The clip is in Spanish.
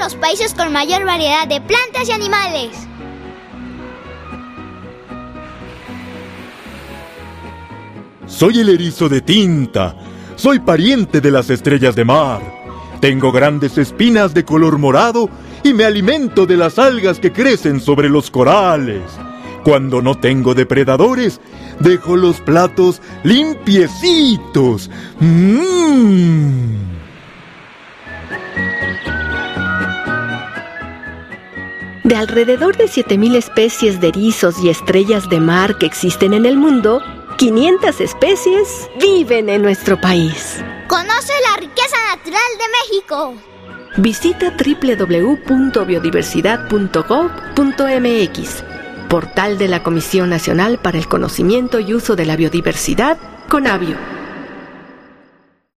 los países con mayor variedad de plantas y animales. Soy el erizo de tinta. Soy pariente de las estrellas de mar. Tengo grandes espinas de color morado y me alimento de las algas que crecen sobre los corales. Cuando no tengo depredadores, dejo los platos limpiecitos. ¡Mmm! De alrededor de 7.000 especies de erizos y estrellas de mar que existen en el mundo, 500 especies viven en nuestro país. Conoce la riqueza natural de México. Visita www.biodiversidad.gov.mx, portal de la Comisión Nacional para el Conocimiento y Uso de la Biodiversidad, CONABIO.